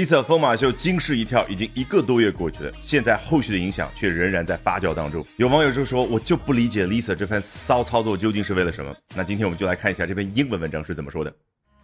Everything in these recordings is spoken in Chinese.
Lisa 疯马秀惊世一跳，已经一个多月过去了，现在后续的影响却仍然在发酵当中。有网友就说：“我就不理解 Lisa 这番骚操作究竟是为了什么。”那今天我们就来看一下这篇英文文章是怎么说的。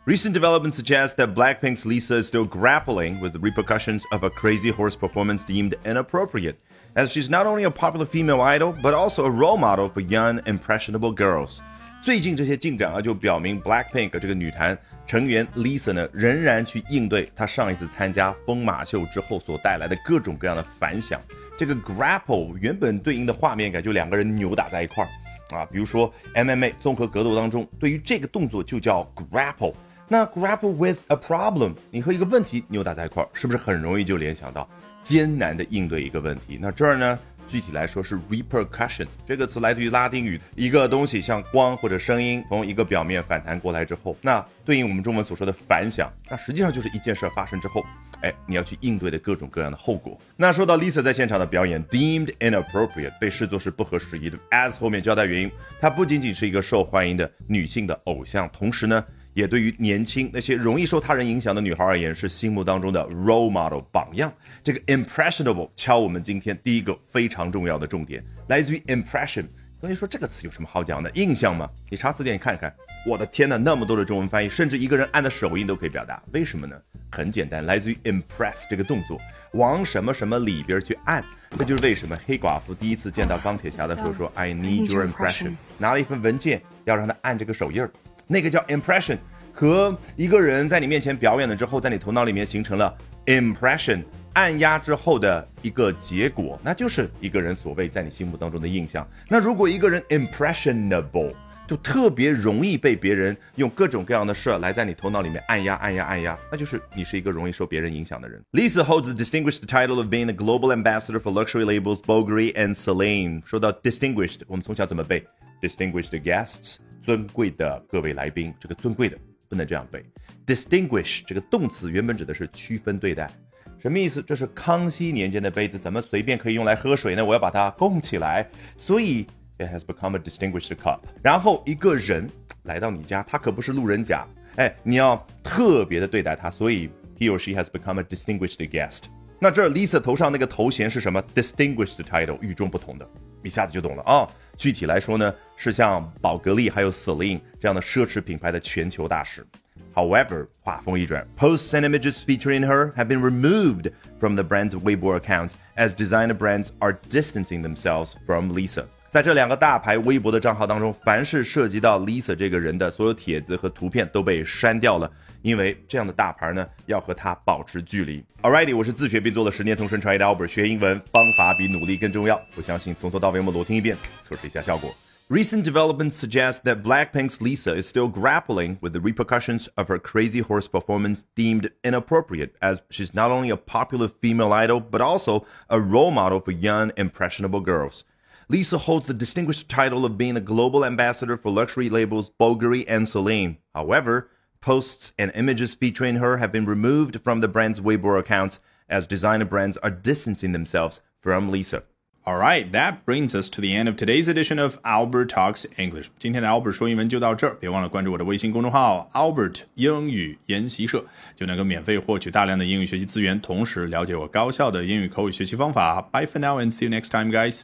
Recent developments suggest that Blackpink's Lisa is still grappling with the repercussions of a crazy horse performance deemed inappropriate, as she's not only a popular female idol, but also a role model for young, impressionable girls. 最近这些进展啊，就表明 Blackpink 这个女团 成员 Lisa 呢，仍然去应对她上一次参加疯马秀之后所带来的各种各样的反响。这个 grapple 原本对应的画面感就两个人扭打在一块儿啊，比如说 MMA 综合格斗当中，对于这个动作就叫 grapple。那 grapple with a problem，你和一个问题扭打在一块儿，是不是很容易就联想到艰难的应对一个问题？那这儿呢？具体来说是 repercussions 这个词来自于拉丁语，一个东西像光或者声音从一个表面反弹过来之后，那对应我们中文所说的反响，那实际上就是一件事发生之后，哎，你要去应对的各种各样的后果。那说到 Lisa 在现场的表演，deemed inappropriate 被视作是不合时宜的，as 后面交代原因，她不仅仅是一个受欢迎的女性的偶像，同时呢。也对于年轻那些容易受他人影响的女孩而言，是心目当中的 role model 榜样。这个 impressionable 敲我们今天第一个非常重要的重点，来自于 impression。同学说这个词有什么好讲的？印象吗？你查词典看看。我的天呐，那么多的中文翻译，甚至一个人按的手印都可以表达。为什么呢？很简单，来自于 impress 这个动作，往什么什么里边去按。这就是为什么黑寡妇第一次见到钢铁侠的时候说 I need your impression，拿了一份文件要让他按这个手印儿。那个叫 impression，和一个人在你面前表演了之后，在你头脑里面形成了 impression，按压之后的一个结果，那就是一个人所谓在你心目当中的印象。那如果一个人 impressionable，就特别容易被别人用各种各样的事来在你头脑里面按压、按压、按压，那就是你是一个容易受别人影响的人。Lisa holds the distinguished title of being the global ambassador for luxury labels Bulgari and Celine。说到 distinguished，我们从小怎么背？distinguished guests。尊贵的各位来宾，这个尊贵的不能这样背。Distinguish 这个动词原本指的是区分对待，什么意思？这是康熙年间的杯子，怎么随便可以用来喝水呢？我要把它供起来，所以 it has become a distinguished cup。然后一个人来到你家，他可不是路人甲，哎，你要特别的对待他，所以 he or she has become a distinguished guest。那这 Lisa 头上那个头衔是什么？Distinguished title，与众不同的，一下子就懂了啊。具体来说呢，是像宝格丽还有 Celine 这样的奢侈品牌的全球大使。However，话锋一转，posts and images featuring her have been removed from the brand's Weibo accounts as designer brands are distancing themselves from Lisa。 在这两个大牌微博的账号当中，凡是涉及到 Lisa 这个人的所有帖子和图片都被删掉了。因为这样的大牌呢，要和他保持距离。Alrighty，我是自学并做了十年同声传译的 Albert，学英文方法比努力更重要。我相信从头到尾我们裸听一遍，测试一下效果。Recent developments suggest that Blackpink's Lisa is still grappling with the repercussions of her crazy horse performance deemed inappropriate, as she's not only a popular female idol, but also a role model for young, impressionable girls. Lisa holds the distinguished title of being a global ambassador for luxury labels Bulgari and Celine. However, Posts and images featuring her have been removed from the brand's Weibo accounts as designer brands are distancing themselves from Lisa. All right, that brings us to the end of today's edition of Albert Talks English. 今天的 Albert 说英文就到这儿，别忘了关注我的微信公众号 Albert 英语研习社，就能够免费获取大量的英语学习资源，同时了解我高效的英语口语学习方法。Bye for now and see you next time, guys.